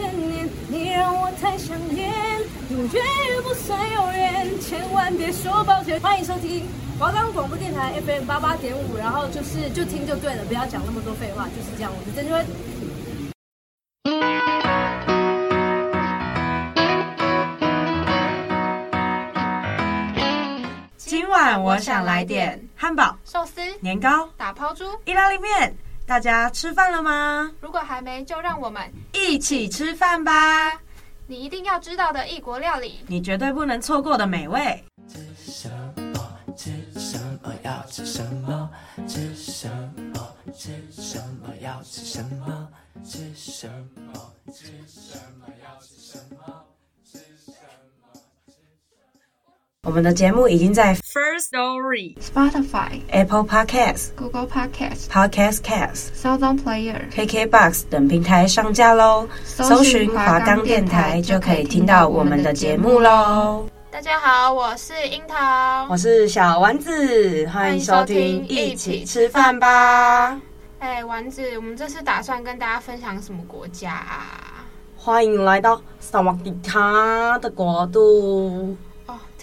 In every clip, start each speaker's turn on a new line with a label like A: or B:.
A: 千年，你让我太想念，永远也不算永远，千万别说抱歉。欢迎收听华冈广播电台 FM 八八点五，然后就是就听就对了，不要讲那么多废话，就是这样。我是曾芷芬。
B: 今晚我想来点汉堡、寿司、年糕、打抛猪、意大利面。大家吃饭了吗？
C: 如果还没，就让我们
B: 一起吃饭吧！
C: 你一定要知道的异国料理，
B: 你绝对不能错过的美味。
D: 吃什么？吃什么？要吃什么？吃什么？吃什么？要吃什么？吃什么？吃什么？要吃什么？
B: 我们的节目已经在 First Story、
C: Spotify、
B: Apple Podcasts、
C: Google Podcasts、
B: Podcast Cast、
C: SoundOn Player、
B: KKBox 等平台上架喽。搜寻华冈电台就可以听到我们的节目喽。
C: 大家好，我是樱桃，
B: 我是小丸子，欢迎收听一起吃饭吧。
C: 哎，丸子，我们这次打算跟大家分享什么国家啊？
B: 欢迎来到萨瓦迪卡的国度。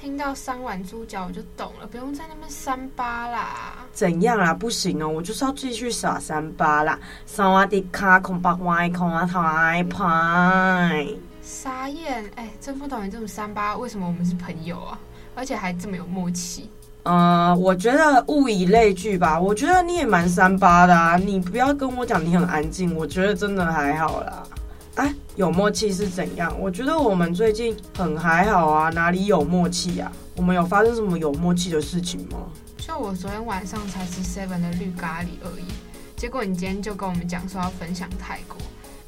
C: 听到三碗猪脚我就懂了，不用在那边三八啦。
B: 怎样啦？不行哦，我就是要继续耍三八啦。萨瓦迪卡，空巴歪，空啊台派。
C: 傻眼，哎、欸，真不懂你这么三八，为什么我们是朋友啊？而且还这么有默契。
B: 呃，我觉得物以类聚吧。我觉得你也蛮三八的啊。你不要跟我讲你很安静，我觉得真的还好啦。哎，有默契是怎样？我觉得我们最近很还好啊，哪里有默契啊？我们有发生什么有默契的事情吗？
C: 就我昨天晚上才吃 seven 的绿咖喱而已，结果你今天就跟我们讲说要分享泰国，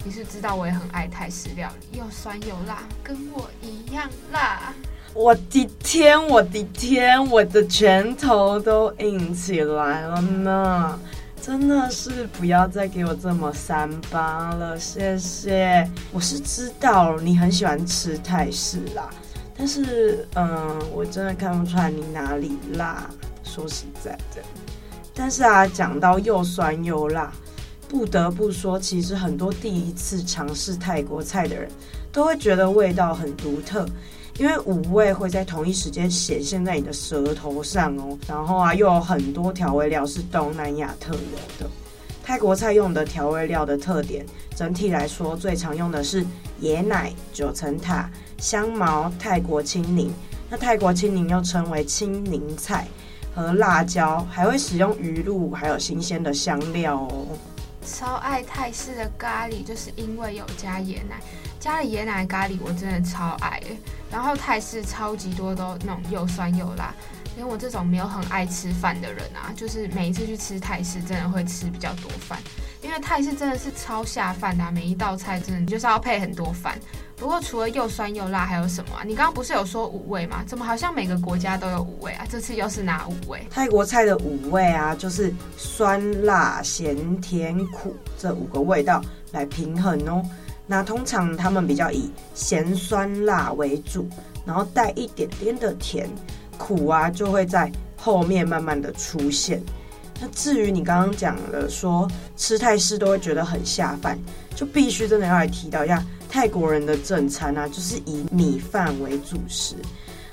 C: 你是知道我也很爱泰式料理，又酸又辣，跟我一样辣。
B: 我的天，我的天，我的拳头都硬起来了呢。真的是不要再给我这么三八了，谢谢。我是知道你很喜欢吃泰式啦，但是嗯，我真的看不出来你哪里辣。说实在的，但是啊，讲到又酸又辣，不得不说，其实很多第一次尝试泰国菜的人都会觉得味道很独特。因为五味会在同一时间显现在你的舌头上哦，然后啊，又有很多调味料是东南亚特有的。泰国菜用的调味料的特点，整体来说最常用的是椰奶、九层塔、香茅、泰国青柠。那泰国青柠又称为青柠菜和辣椒，还会使用鱼露，还有新鲜的香料哦。
C: 超爱泰式的咖喱，就是因为有加椰奶。加了椰奶咖喱，我真的超爱。然后泰式超级多都那种又酸又辣，连我这种没有很爱吃饭的人啊，就是每一次去吃泰式，真的会吃比较多饭，因为泰式真的是超下饭的啊，每一道菜真的就是要配很多饭。不过除了又酸又辣，还有什么啊？你刚刚不是有说五味吗？怎么好像每个国家都有五味啊？这次又是哪五味？
B: 泰国菜的五味啊，就是酸、辣、咸、甜、苦这五个味道来平衡哦。那通常他们比较以咸酸辣为主，然后带一点点的甜，苦啊就会在后面慢慢的出现。那至于你刚刚讲的说吃泰式都会觉得很下饭，就必须真的要来提到一下泰国人的正餐啊，就是以米饭为主食。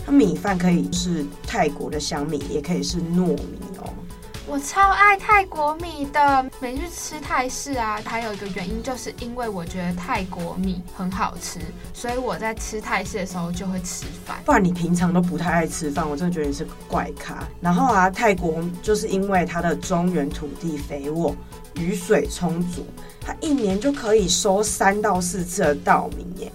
B: 那米饭可以是泰国的香米，也可以是糯米哦。
C: 我超爱泰国米的，每次吃泰式啊，还有一个原因就是因为我觉得泰国米很好吃，所以我在吃泰式的时候就会吃饭。
B: 不然你平常都不太爱吃饭，我真的觉得你是怪咖。然后啊，泰国就是因为它的中原土地肥沃，雨水充足，它一年就可以收三到四次的稻米耶。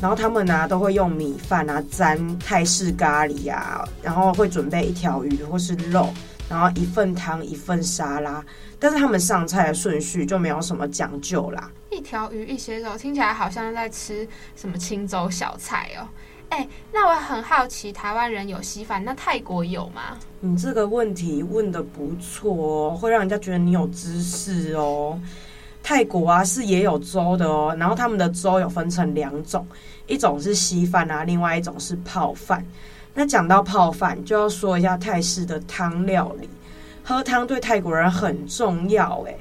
B: 然后他们呢、都会用米饭啊沾泰式咖喱啊，然后会准备一条鱼或是肉。然后一份汤一份沙拉，但是他们上菜的顺序就没有什么讲究啦。
C: 一条鱼一些肉，听起来好像在吃什么清粥小菜哦。哎，那我很好奇，台湾人有稀饭，那泰国有吗？
B: 你这个问题问的不错哦，会让人家觉得你有知识哦。泰国啊是也有粥的哦，然后他们的粥有分成两种，一种是稀饭啊，另外一种是泡饭。那讲到泡饭，就要说一下泰式的汤料理。喝汤对泰国人很重要，诶，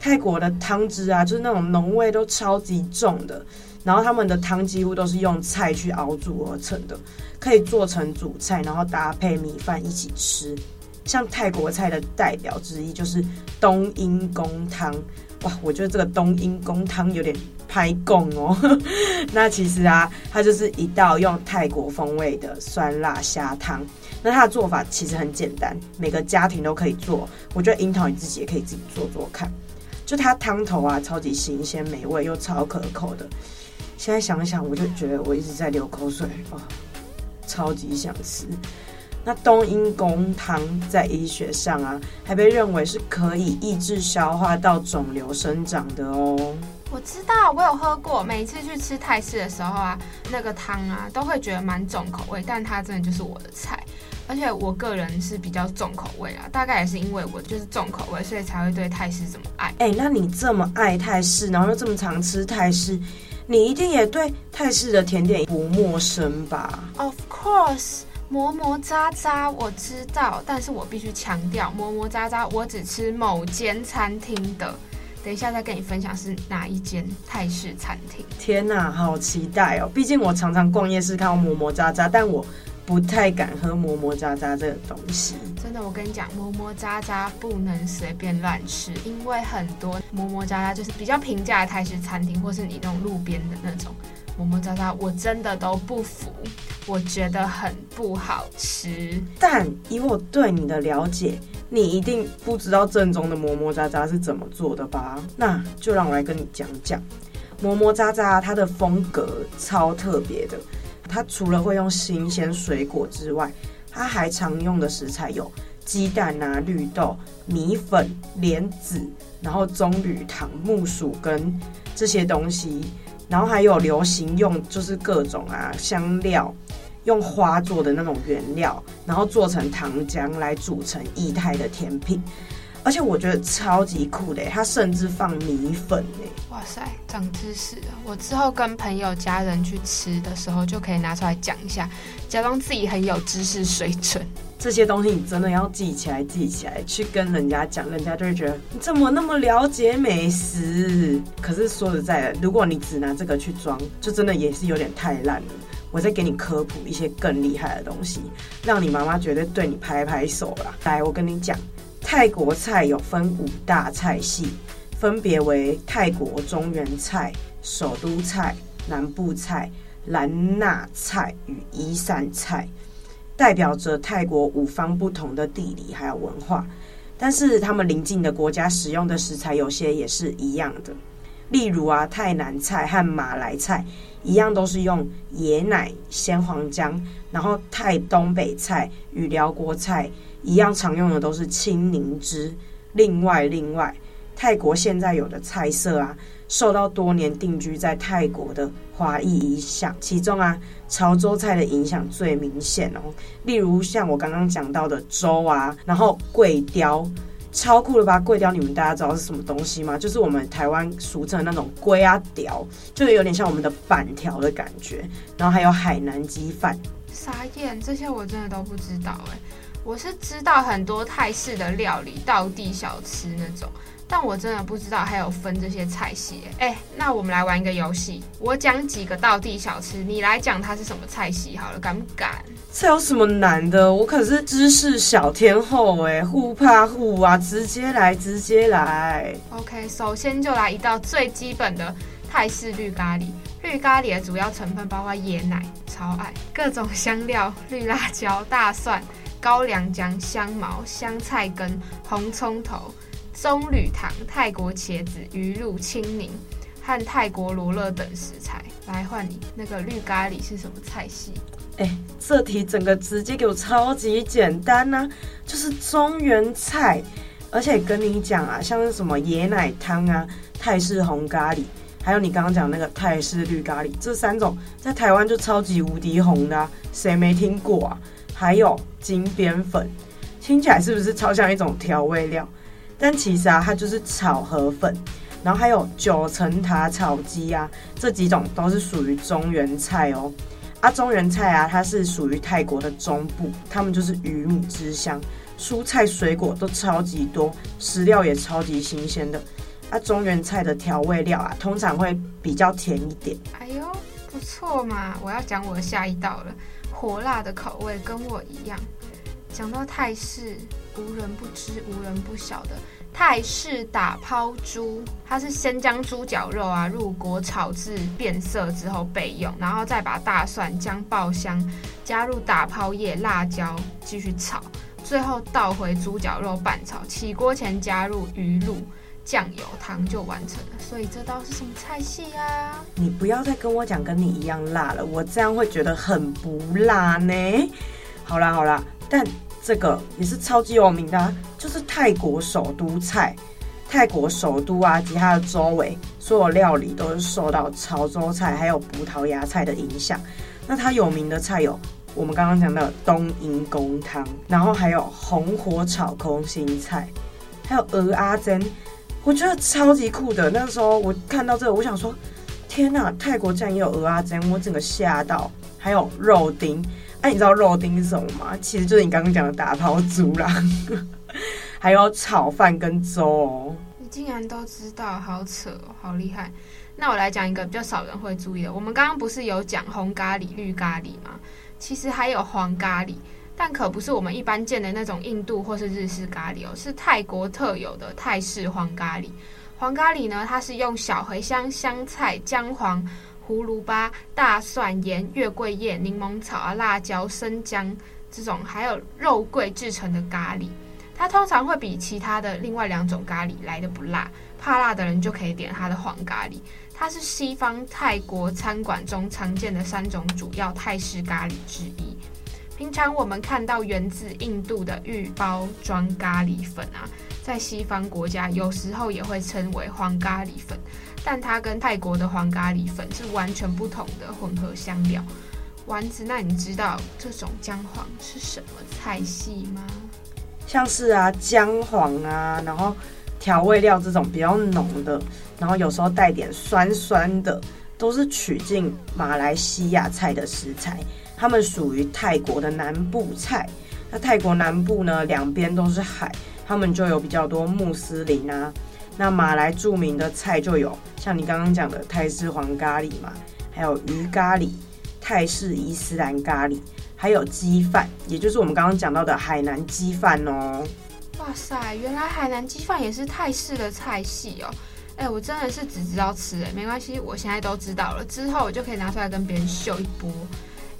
B: 泰国的汤汁啊，就是那种浓味都超级重的，然后他们的汤几乎都是用菜去熬煮而成的，可以做成主菜，然后搭配米饭一起吃。像泰国菜的代表之一就是冬阴功汤，哇，我觉得这个冬阴功汤有点拍供哦。那其实啊，它就是一道用泰国风味的酸辣虾汤。那它的做法其实很简单，每个家庭都可以做。我觉得樱桃你自己也可以自己做做看。就它汤头啊，超级新鲜美味又超可口的。现在想想，我就觉得我一直在流口水啊，超级想吃。那冬阴功汤在医学上啊，还被认为是可以抑制消化道肿瘤生长的哦。
C: 我知道，我有喝过。每次去吃泰式的时候啊，那个汤啊，都会觉得蛮重口味，但它真的就是我的菜。而且我个人是比较重口味啊，大概也是因为我就是重口味，所以才会对泰式这么爱。
B: 哎、欸，那你这么爱泰式，然后又这么常吃泰式，你一定也对泰式的甜点不陌生吧
C: ？Of course。磨磨渣渣我知道，但是我必须强调，磨磨渣渣我只吃某间餐厅的。等一下再跟你分享是哪一间泰式餐厅。
B: 天哪，好期待哦！毕竟我常常逛夜市看到磨磨渣渣，但我不太敢喝磨磨渣渣这个东西。
C: 真的，我跟你讲，磨磨渣渣不能随便乱吃，因为很多磨磨渣渣就是比较平价的泰式餐厅，或是你那种路边的那种。磨磨渣渣，我真的都不服，我觉得很不好吃。
B: 但以我对你的了解，你一定不知道正宗的磨磨渣渣是怎么做的吧？那就让我来跟你讲讲磨磨渣渣，它的风格超特别的。它除了会用新鲜水果之外，它还常用的食材有鸡蛋啊、绿豆、米粉、莲子，然后棕榈糖、木薯跟这些东西。然后还有流行用就是各种啊香料，用花做的那种原料，然后做成糖浆来煮成液态的甜品，而且我觉得超级酷的，它甚至放米粉哎！
C: 哇塞，长知识了！我之后跟朋友家人去吃的时候，就可以拿出来讲一下，假装自己很有知识水准。
B: 这些东西你真的要记起来，记起来去跟人家讲，人家就会觉得你怎么那么了解美食。可是说实在的，如果你只拿这个去装，就真的也是有点太烂了。我再给你科普一些更厉害的东西，让你妈妈绝对对你拍拍手啦。来，我跟你讲，泰国菜有分五大菜系，分别为泰国中原菜、首都菜、南部菜、兰纳菜与伊善菜。代表着泰国五方不同的地理还有文化，但是他们邻近的国家使用的食材有些也是一样的。例如啊，泰南菜和马来菜一样都是用椰奶、鲜黄姜，然后泰东北菜与辽国菜一样常用的都是青柠汁。另外，另外，泰国现在有的菜色啊。受到多年定居在泰国的华裔影响，其中啊，潮州菜的影响最明显哦。例如像我刚刚讲到的粥啊，然后桂雕，超酷的吧？龟雕你们大家知道是什么东西吗？就是我们台湾俗称的那种龟啊雕，就有点像我们的板条的感觉。然后还有海南鸡饭，
C: 傻眼，这些我真的都不知道哎。我是知道很多泰式的料理，道地小吃那种。但我真的不知道还有分这些菜系，哎，那我们来玩一个游戏，我讲几个道地小吃，你来讲它是什么菜系好了，敢不敢？
B: 这有什么难的？我可是知识小天后哎，互怕互啊，直接来，直接来。
C: OK，首先就来一道最基本的泰式绿咖喱。绿咖喱的主要成分包括椰奶、超爱各种香料、绿辣椒、大蒜、高粱姜、香茅、香菜根、红葱头。棕榈糖、泰国茄子、鱼露、青柠和泰国罗勒等食材。来换你，那个绿咖喱是什么菜系？
B: 哎、欸，这题整个直接给我超级简单呐、啊，就是中原菜。而且跟你讲啊，像是什么椰奶汤啊、泰式红咖喱，还有你刚刚讲那个泰式绿咖喱，这三种在台湾就超级无敌红的、啊，谁没听过啊？还有金边粉，听起来是不是超像一种调味料？但其实啊，它就是炒河粉，然后还有九层塔炒鸡啊，这几种都是属于中原菜哦。啊，中原菜啊，它是属于泰国的中部，他们就是鱼米之乡，蔬菜水果都超级多，食料也超级新鲜的。啊，中原菜的调味料啊，通常会比较甜一点。
C: 哎呦，不错嘛！我要讲我的下一道了，火辣的口味跟我一样。讲到泰式，无人不知、无人不晓的泰式打抛猪，它是先将猪脚肉啊入锅炒至变色之后备用，然后再把大蒜、姜爆香，加入打抛叶、辣椒继续炒，最后倒回猪脚肉拌炒。起锅前加入鱼露、酱油、糖就完成了。所以这道是什么菜系啊？
B: 你不要再跟我讲跟你一样辣了，我这样会觉得很不辣呢。好啦好啦，但。这个也是超级有名的，就是泰国首都菜。泰国首都啊及它的周围所有料理都是受到潮州菜还有葡萄牙菜的影响。那它有名的菜有我们刚刚讲的冬阴功汤，然后还有红火炒空心菜，还有鹅阿珍。我觉得超级酷的。那时候我看到这个，我想说，天哪，泰国竟然也有鹅阿珍，我整个吓到。还有肉丁。哎、你知道肉丁是什么吗？其实就是你刚刚讲的打抛猪啦，还有炒饭跟粥。
C: 你竟然都知道，好扯，好厉害。那我来讲一个比较少人会注意的。我们刚刚不是有讲红咖喱、绿咖喱吗？其实还有黄咖喱，但可不是我们一般见的那种印度或是日式咖喱哦，是泰国特有的泰式黄咖喱。黄咖喱呢，它是用小茴香、香菜、姜黄。葫芦巴、大蒜、盐、月桂叶、柠檬草啊、辣椒、生姜这种，还有肉桂制成的咖喱，它通常会比其他的另外两种咖喱来得不辣。怕辣的人就可以点它的黄咖喱。它是西方泰国餐馆中常见的三种主要泰式咖喱之一。平常我们看到源自印度的预包装咖喱粉啊，在西方国家有时候也会称为黄咖喱粉。但它跟泰国的黄咖喱粉是完全不同的混合香料。丸子，那你知道这种姜黄是什么菜系吗？
B: 像是啊姜黄啊，然后调味料这种比较浓的，然后有时候带点酸酸的，都是取进马来西亚菜的食材。它们属于泰国的南部菜。那泰国南部呢，两边都是海，他们就有比较多穆斯林啊。那马来著名的菜就有像你刚刚讲的泰式黄咖喱嘛，还有鱼咖喱、泰式伊斯兰咖喱，还有鸡饭，也就是我们刚刚讲到的海南鸡饭哦。
C: 哇塞，原来海南鸡饭也是泰式的菜系哦。哎，我真的是只知道吃哎，没关系，我现在都知道了，之后我就可以拿出来跟别人秀一波。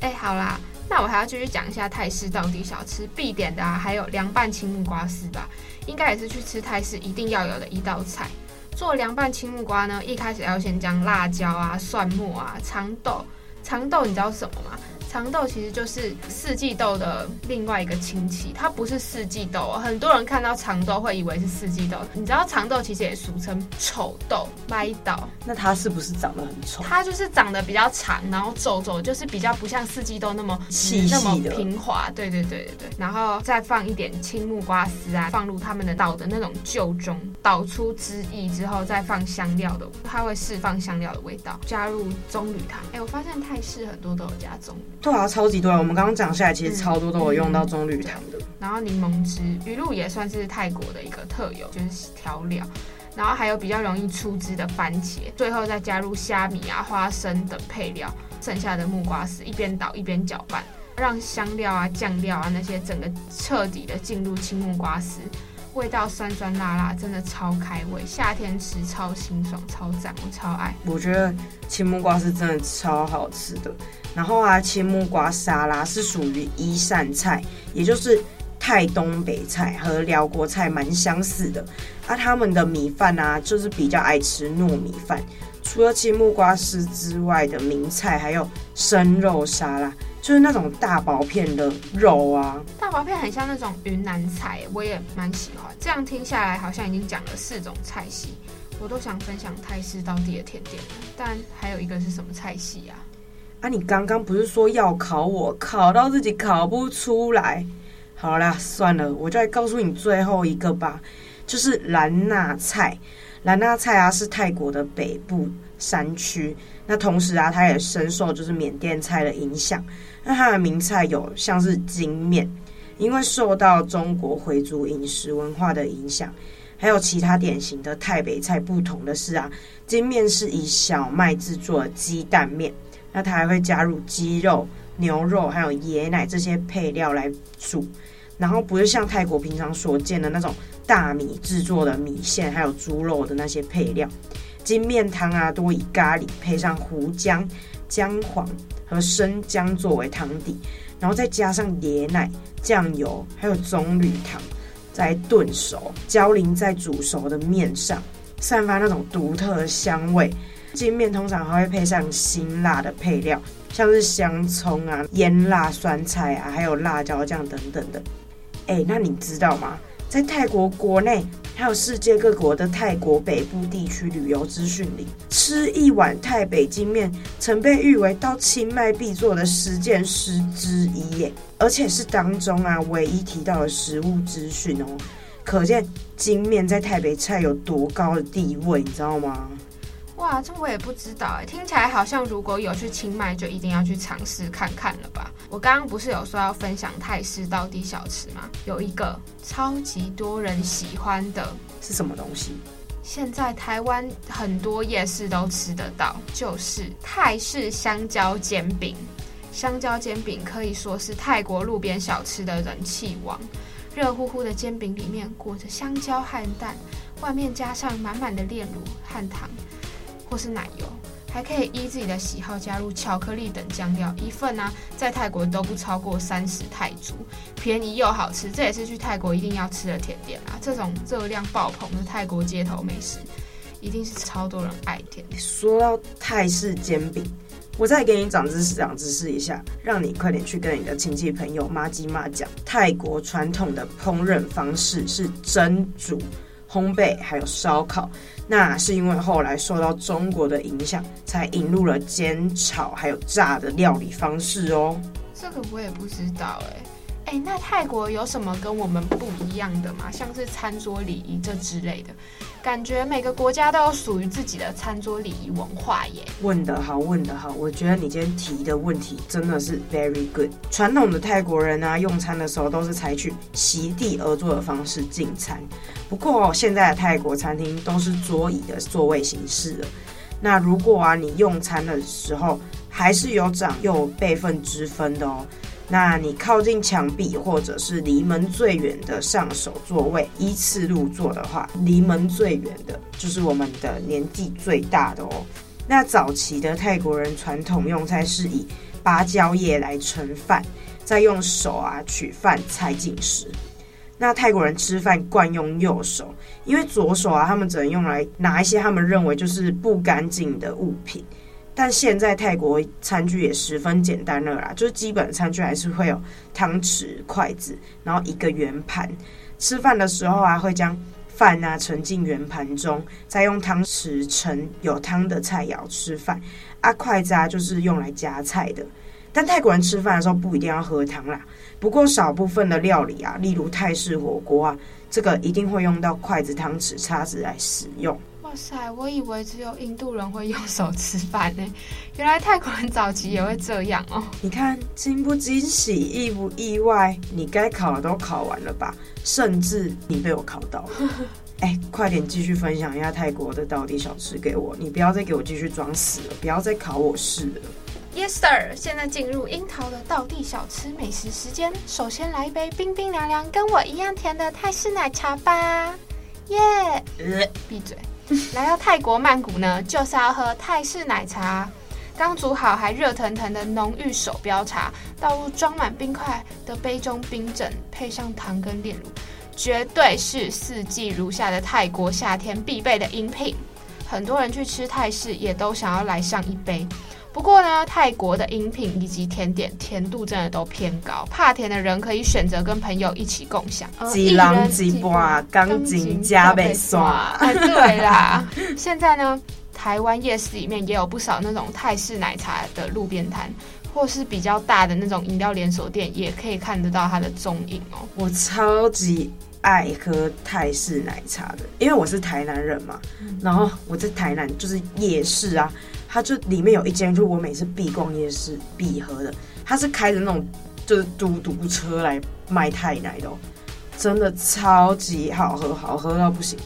C: 哎，好啦。那我还要继续讲一下泰式道地小吃必点的啊，还有凉拌青木瓜丝吧，应该也是去吃泰式一定要有的一道菜。做凉拌青木瓜呢，一开始要先将辣椒啊、蒜末啊、长豆，长豆你知道什么吗？长豆其实就是四季豆的另外一个亲戚，它不是四季豆哦。很多人看到长豆会以为是四季豆，你知道长豆其实也俗称丑豆、歪豆。
B: 那它是不是长得很丑？
C: 它就是长得比较长，然后皱皱，就是比较不像四季豆那么细、那么平滑。对对对对对。然后再放一点青木瓜丝啊，放入他们的倒的那种旧中，捣出汁液之后，再放香料的，它会释放香料的味道。加入棕榈糖。哎，我发现泰式很多都有加棕榈。
B: 对啊，超级多。我们刚刚讲下来，其实超多都有用到棕榈糖的。
C: 然后柠檬汁、鱼露也算是泰国的一个特有，就是调料。然后还有比较容易出汁的番茄，最后再加入虾米啊、花生等配料，剩下的木瓜丝一边倒一边搅拌，让香料啊、酱料啊那些整个彻底的进入青木瓜丝。味道酸酸辣辣，真的超开胃。夏天吃超清爽，超赞，我超爱。
B: 我觉得青木瓜是真的超好吃的。然后啊，青木瓜沙拉是属于一扇菜，也就是泰东北菜和辽国菜蛮相似的。啊，他们的米饭啊，就是比较爱吃糯米饭。除了青木瓜丝之外的名菜，还有生肉沙拉。就是那种大薄片的肉啊，
C: 大薄片很像那种云南菜，我也蛮喜欢。这样听下来，好像已经讲了四种菜系，我都想分享泰式当地的甜点。但还有一个是什么菜系啊？
B: 啊，你刚刚不是说要考我，考到自己考不出来？好啦，算了，我就来告诉你最后一个吧，就是兰纳菜。兰纳菜啊，是泰国的北部山区。那同时啊，它也深受就是缅甸菜的影响。那它的名菜有像是金面，因为受到中国回族饮食文化的影响，还有其他典型的泰北菜不同的是啊，金面是以小麦制作鸡蛋面，那它还会加入鸡肉、牛肉还有椰奶这些配料来煮，然后不是像泰国平常所见的那种大米制作的米线，还有猪肉的那些配料。金面汤啊，多以咖喱配上胡椒、姜黄和生姜作为汤底，然后再加上椰奶、酱油还有棕榈糖。再炖熟，浇淋在煮熟的面上，散发那种独特的香味。金面通常还会配上辛辣的配料，像是香葱啊、腌辣酸菜啊，还有辣椒酱等等的。哎，那你知道吗？在泰国国内，还有世界各国的泰国北部地区旅游资讯里，吃一碗泰北金面曾被誉为到清迈必做的十件事之一耶，而且是当中啊唯一提到的食物资讯哦，可见金面在泰北菜有多高的地位，你知道吗？
C: 哇，这我也不知道哎，听起来好像如果有去清迈，就一定要去尝试看看了吧？我刚刚不是有说要分享泰式道地小吃吗？有一个超级多人喜欢的
B: 是什么东西？
C: 现在台湾很多夜市都吃得到，就是泰式香蕉煎饼。香蕉煎饼可以说是泰国路边小吃的人气王，热乎乎的煎饼里面裹着香蕉和蛋，外面加上满满的炼乳和糖。或是奶油，还可以依自己的喜好加入巧克力等酱料。一份呢、在泰国都不超过三十泰铢，便宜又好吃，这也是去泰国一定要吃的甜点啊！这种热量爆棚的泰国街头美食，一定是超多人爱甜。
B: 说到泰式煎饼，我再给你长知识，长知识一下，让你快点去跟你的亲戚朋友妈鸡妈讲，泰国传统的烹饪方式是蒸煮。烘焙还有烧烤，那是因为后来受到中国的影响，才引入了煎炒还有炸的料理方式哦。
C: 这个我也不知道哎。哎，那泰国有什么跟我们不一样的吗？像是餐桌礼仪这之类的，感觉每个国家都有属于自己的餐桌礼仪文化耶。
B: 问得好，问得好，我觉得你今天提的问题真的是 very good。传统的泰国人啊，用餐的时候都是采取席地而坐的方式进餐，不过现在的泰国餐厅都是桌椅的座位形式了。那如果啊，你用餐的时候还是有长幼辈分之分的哦。那你靠近墙壁或者是离门最远的上手座位，依次入座的话，离门最远的就是我们的年纪最大的哦。那早期的泰国人传统用餐是以芭蕉叶来盛饭，再用手啊取饭菜进食。那泰国人吃饭惯用右手，因为左手啊他们只能用来拿一些他们认为就是不干净的物品。但现在泰国餐具也十分简单了啦，就是基本餐具还是会有汤匙、筷子，然后一个圆盘。吃饭的时候啊，会将饭啊盛进圆盘中，再用汤匙盛有汤的菜肴吃饭。啊，筷子啊就是用来夹菜的。但泰国人吃饭的时候不一定要喝汤啦，不过少部分的料理啊，例如泰式火锅啊，这个一定会用到筷子、汤匙、叉子来使用。
C: 哇塞，我以为只有印度人会用手吃饭呢，原来泰国人早期也会这样哦。
B: 你看惊不惊喜，意不意外？你该考的都考完了吧？甚至你被我考到了。哎，快点继续分享一下泰国的道地小吃给我，你不要再给我继续装死了，不要再考我试了。
C: Yes sir，现在进入樱桃的道地小吃美食时间，首先来一杯冰冰凉凉、跟我一样甜的泰式奶茶吧。耶、yeah！闭嘴。来到泰国曼谷呢，就是要喝泰式奶茶，刚煮好还热腾腾的浓郁手标茶，倒入装满冰块的杯中冰镇，配上糖跟炼乳，绝对是四季如夏的泰国夏天必备的饮品。很多人去吃泰式，也都想要来上一杯。不过呢，泰国的饮品以及甜点甜度真的都偏高，怕甜的人可以选择跟朋友一起共享。
B: 一人几杯，钢筋加倍刷。
C: 对啦，现在呢，台湾夜市里面也有不少那种泰式奶茶的路边摊，或是比较大的那种饮料连锁店，也可以看得到它的踪影哦。
B: 我超级爱喝泰式奶茶的，因为我是台南人嘛，嗯、然后我在台南就是夜市啊。它就里面有一间，就我每次必逛夜市必喝的，它是开着那种就是嘟嘟车来卖泰奶的，真的超级好喝，好喝到不行。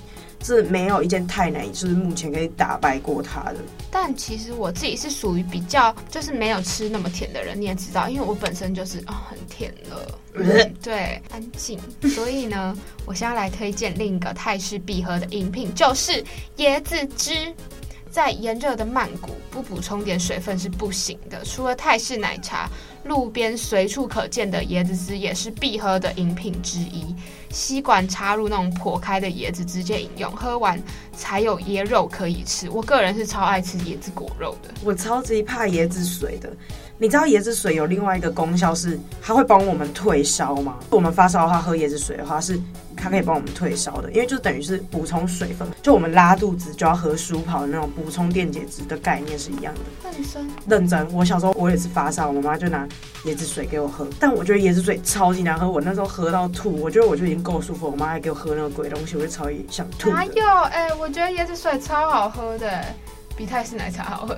B: 是没有一件泰奶就是目前可以打败过它的。
C: 但其实我自己是属于比较就是没有吃那么甜的人，你也知道，因为我本身就是啊、哦、很甜了，嗯、对，安静。所以呢，我现在来推荐另一个泰式必喝的饮品，就是椰子汁。在炎热的曼谷，不补充点水分是不行的。除了泰式奶茶，路边随处可见的椰子汁也是必喝的饮品之一。吸管插入那种破开的椰子，直接饮用，喝完才有椰肉可以吃。我个人是超爱吃椰子果肉的，
B: 我超级怕椰子水的。你知道椰子水有另外一个功效是，它会帮我们退烧吗？我们发烧的话，喝椰子水的话是。它可以帮我们退烧的，因为就等于是补充水分，就我们拉肚子就要喝舒跑的那种补充电解质的概念是一样的。
C: 认真，
B: 认真。我小时候我也是发烧，我妈就拿椰子水给我喝，但我觉得椰子水超级难喝，我那时候喝到吐。我觉得我就已经够舒服，我妈还给我喝那个鬼东西，我就超级想吐。
C: 哪有？哎、欸，我觉得椰子水超好喝的。比泰式奶茶好喝，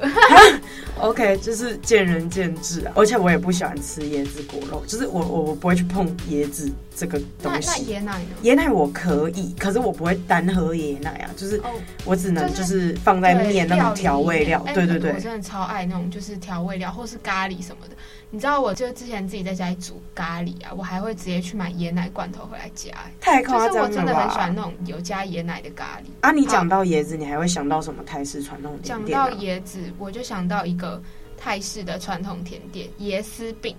B: OK，就是见仁见智啊。而且我也不喜欢吃椰子果肉，就是我我我不会去碰椰子这个东西。
C: 那那椰奶呢？
B: 椰奶我可以，可是我不会单喝椰奶啊，就是我只能就是放在面那种调味料。对对对，
C: 我真的超爱那种就是调味料或是咖喱什么的。你知道，我就之前自己在家里煮咖喱啊，我还会直接去买椰奶罐头回来加。
B: 太夸张了吧！
C: 我真的很喜欢那种有加椰奶的咖喱。
B: 啊，你讲到椰子，你还会想到什么泰式传统甜点？
C: 讲到椰子，我就想到一个泰式的传统甜点——椰丝饼，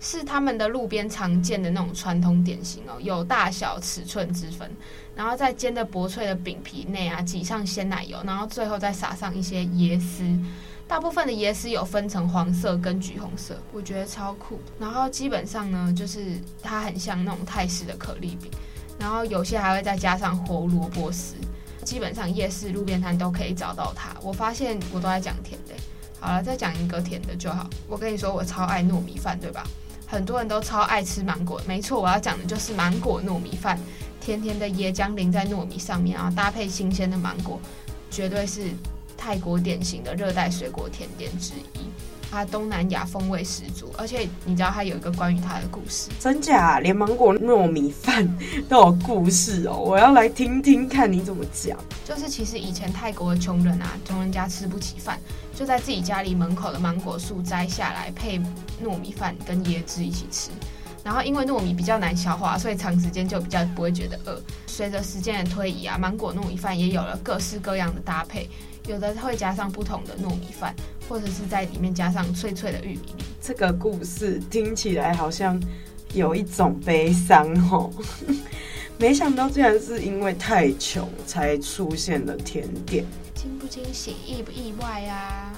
C: 是他们的路边常见的那种传统点心哦，有大小尺寸之分。然后在煎的薄脆的饼皮内啊，挤上鲜奶油，然后最后再撒上一些椰丝。大部分的椰丝有分成黄色跟橘红色，我觉得超酷。然后基本上呢，就是它很像那种泰式的可丽饼，然后有些还会再加上胡萝卜丝。基本上夜市路边摊都可以找到它。我发现我都在讲甜的，好了，再讲一个甜的就好。我跟你说，我超爱糯米饭，对吧？很多人都超爱吃芒果，没错，我要讲的就是芒果糯米饭，甜甜的椰浆淋在糯米上面，然后搭配新鲜的芒果，绝对是。泰国典型的热带水果甜点之一，它东南亚风味十足，而且你知道它有一个关于它的故事，
B: 真假？连芒果糯米饭都有故事哦，我要来听听看你怎么讲。
C: 就是其实以前泰国的穷人啊，穷人家吃不起饭，就在自己家里门口的芒果树摘下来配糯米饭跟椰汁一起吃。然后因为糯米比较难消化，所以长时间就比较不会觉得饿。随着时间的推移啊，芒果糯米饭也有了各式各样的搭配。有的会加上不同的糯米饭，或者是在里面加上脆脆的玉米粒。
B: 这个故事听起来好像有一种悲伤哦，没想到竟然是因为太穷才出现了甜点。
C: 惊不惊喜，意不意外啊？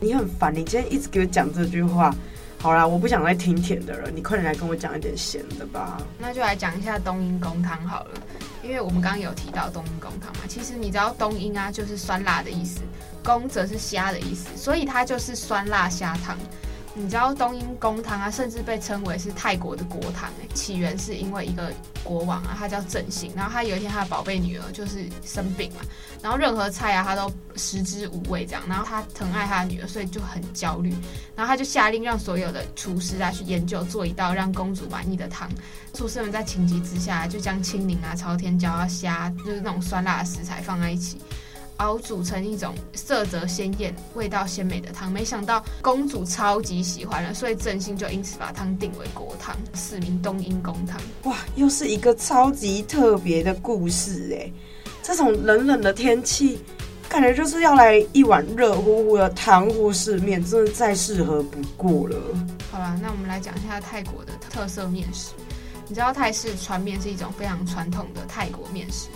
B: 你很烦，你今天一直给我讲这句话。好啦，我不想再听甜的了，你快点来跟我讲一点咸的吧。
C: 那就来讲一下冬阴功汤好了，因为我们刚刚有提到冬阴功汤嘛，其实你知道冬阴啊就是酸辣的意思，功则是虾的意思，所以它就是酸辣虾汤。你知道冬阴功汤啊，甚至被称为是泰国的国汤诶。起源是因为一个国王啊，他叫郑兴，然后他有一天他的宝贝女儿就是生病嘛，然后任何菜啊他都食之无味这样，然后他疼爱他的女儿，所以就很焦虑，然后他就下令让所有的厨师啊去研究做一道让公主满意的汤。厨师们在情急之下就将青柠啊、朝天椒啊、虾，就是那种酸辣的食材放在一起。熬煮成一种色泽鲜艳、味道鲜美的汤，没想到公主超级喜欢了，所以振兴就因此把汤定为国汤，赐名冬阴功汤。
B: 哇，又是一个超级特别的故事哎！这种冷冷的天气，感觉就是要来一碗热乎乎的汤或是面，真的再适合不过了。
C: 好了，那我们来讲一下泰国的特色面食。你知道泰式船面是一种非常传统的泰国面食。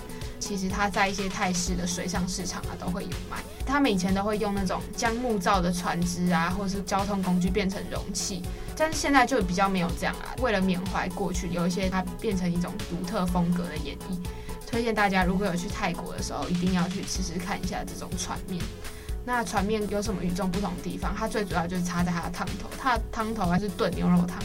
C: 其实它在一些泰式的水上市场啊都会有卖。他们以前都会用那种将木造的船只啊，或是交通工具变成容器，但是现在就比较没有这样啊。为了缅怀过去，有一些它变成一种独特风格的演绎。推荐大家如果有去泰国的时候，一定要去吃吃看一下这种船面。那船面有什么与众不同的地方？它最主要就是差在它的汤头，它的汤头还是炖牛肉汤。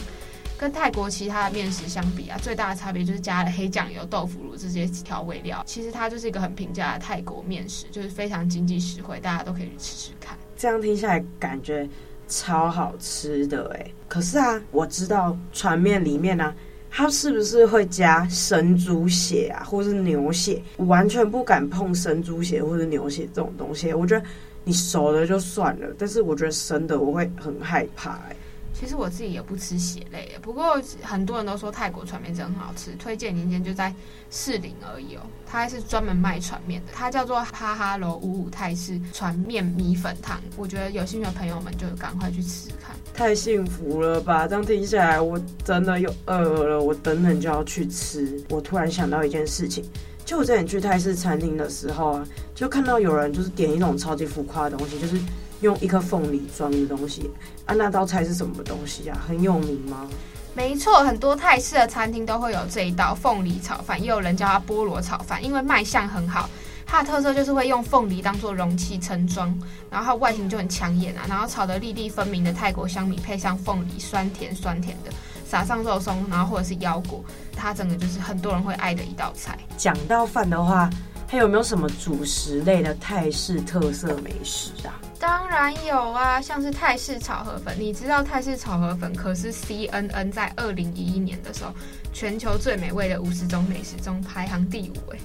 C: 跟泰国其他的面食相比啊，最大的差别就是加了黑酱油、豆腐乳这些调味料。其实它就是一个很平价的泰国面食，就是非常经济实惠，大家都可以去吃吃看。
B: 这样听下来感觉超好吃的哎！可是啊，我知道船面里面呢、啊，它是不是会加生猪血啊，或是牛血？我完全不敢碰生猪血或者牛血这种东西。我觉得你熟了就算了，但是我觉得生的我会很害怕欸。
C: 其实我自己也不吃血类，不过很多人都说泰国船面真很好吃，推荐您一间就在士林而已哦。它还是专门卖船面的，它叫做哈哈楼五五泰式船面米粉汤。我觉得有兴趣的朋友们就赶快去吃吃看。
B: 太幸福了吧！这样听起来我真的又饿了，我等等就要去吃。我突然想到一件事情，就我之前去泰式餐厅的时候啊，就看到有人就是点一种超级浮夸的东西，就是。用一颗凤梨装的东西啊，那道菜是什么东西啊？很有名吗？
C: 没错，很多泰式的餐厅都会有这一道凤梨炒饭，也有人叫它菠萝炒饭，因为卖相很好。它的特色就是会用凤梨当做容器盛装，然后它外形就很抢眼啊，然后炒得粒粒分明的泰国香米配上凤梨，酸甜酸甜的，撒上肉松，然后或者是腰果，它整个就是很多人会爱的一道菜。
B: 讲到饭的话，它有没有什么主食类的泰式特色美食啊？
C: 当然有啊，像是泰式炒河粉。你知道泰式炒河粉可是 CNN 在二零一一年的时候全球最美味的五十种美食中排行第五哎，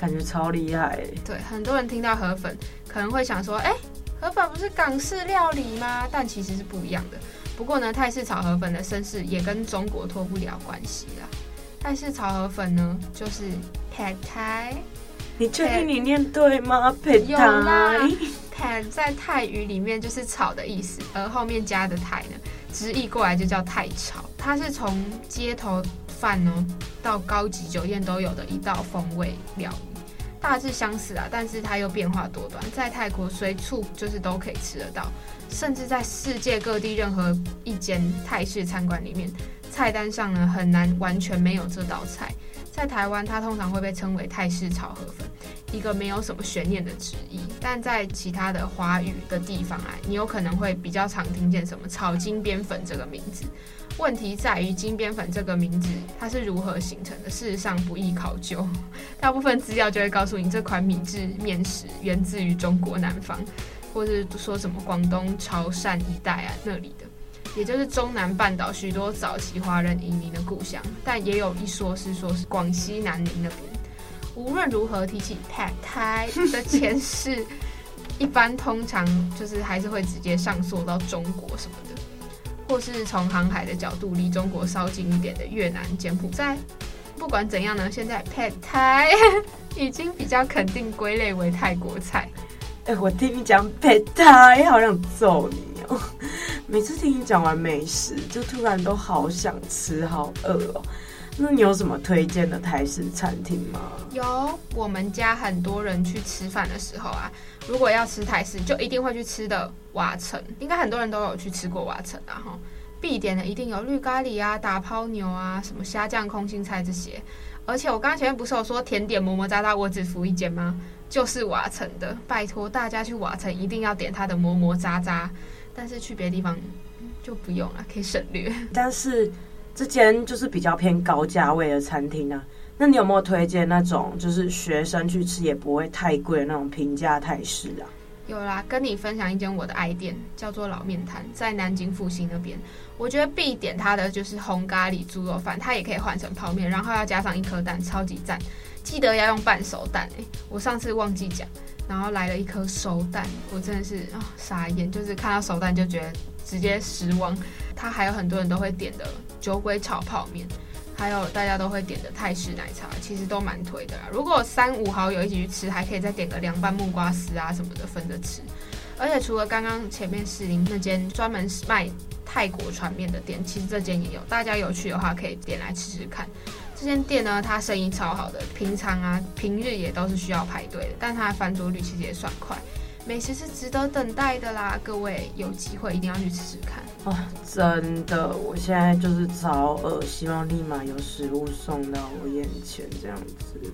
B: 感觉超厉害。
C: 对，很多人听到河粉可能会想说，哎，河粉不是港式料理吗？但其实是不一样的。不过呢，泰式炒河粉的身世也跟中国脱不了关系啦。泰式炒河粉呢，就是 Pad Thai。
B: 你确定你念对吗？Pad Thai。
C: 在泰语里面就是炒的意思，而后面加的泰呢，直译过来就叫泰炒。它是从街头饭呢到高级酒店都有的一道风味料理，大致相似啊，但是它又变化多端，在泰国随处就是都可以吃得到，甚至在世界各地任何一间泰式餐馆里面，菜单上呢很难完全没有这道菜。在台湾，它通常会被称为泰式炒河粉，一个没有什么悬念的直译。但在其他的华语的地方啊，你有可能会比较常听见什么炒金边粉这个名字。问题在于金边粉这个名字它是如何形成的？事实上不易考究，大部分资料就会告诉你这款米制面食源自于中国南方，或是说什么广东潮汕一带啊那里的。也就是中南半岛许多早期华人移民的故乡，但也有一说是说是广西南宁那边。无论如何，提起 Pad Thai 的前世，一般通常就是还是会直接上溯到中国什么的，或是从航海的角度离中国稍近一点的越南、柬埔寨。不管怎样呢，现在 Pad Thai 已经比较肯定归类为泰国菜。
B: 哎、我听你讲 Pad Thai，好想揍你哦！每次听你讲完美食，就突然都好想吃，好饿哦。那你有什么推荐的台式餐厅吗？
C: 有，我们家很多人去吃饭的时候啊，如果要吃台式，就一定会去吃的瓦城。应该很多人都有去吃过瓦城啊，哈。必点的一定有绿咖喱啊、打抛牛啊、什么虾酱空心菜这些。而且我刚刚前面不是有说甜点么么哒哒，我只服一间吗？就是瓦城的，拜托大家去瓦城一定要点它的么么喳喳。但是去别的地方就不用了，可以省略。
B: 但是这间就是比较偏高价位的餐厅啊，那你有没有推荐那种就是学生去吃也不会太贵的那种平价泰式啊？
C: 有啦，跟你分享一间我的爱店，叫做老面摊，在南京复兴那边。我觉得必点它的就是红咖喱猪肉饭，它也可以换成泡面，然后要加上一颗蛋，超级赞。记得要用半熟蛋诶，我上次忘记讲。然后来了一颗熟蛋，我真的是啊、傻眼，就是看到熟蛋就觉得直接失望。它还有很多人都会点的酒鬼炒泡面，还有大家都会点的泰式奶茶，其实都蛮推的啦。如果三五好友一起去吃，还可以再点个凉拌木瓜丝啊什么的分着吃。而且除了刚刚前面士林那间专门卖泰国船面的店，其实这间也有，大家有去的话可以点来吃吃看。这间店呢，它生意超好的，平常啊、平日也都是需要排队的，但它的翻桌率其实也算快，美食是值得等待的啦，各位有机会一定要去吃吃看
B: 哦！真的，我现在就是超饿，希望立马有食物送到我眼前这样子。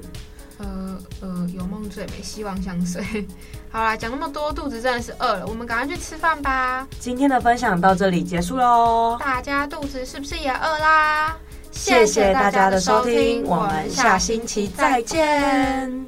C: 呃呃，有梦最美，希望相随。好啦，讲那么多，肚子真的是饿了，我们赶快去吃饭吧。
B: 今天的分享到这里结束喽，
C: 大家肚子是不是也饿啦？
B: 谢谢大家的收听，我们下星期再见。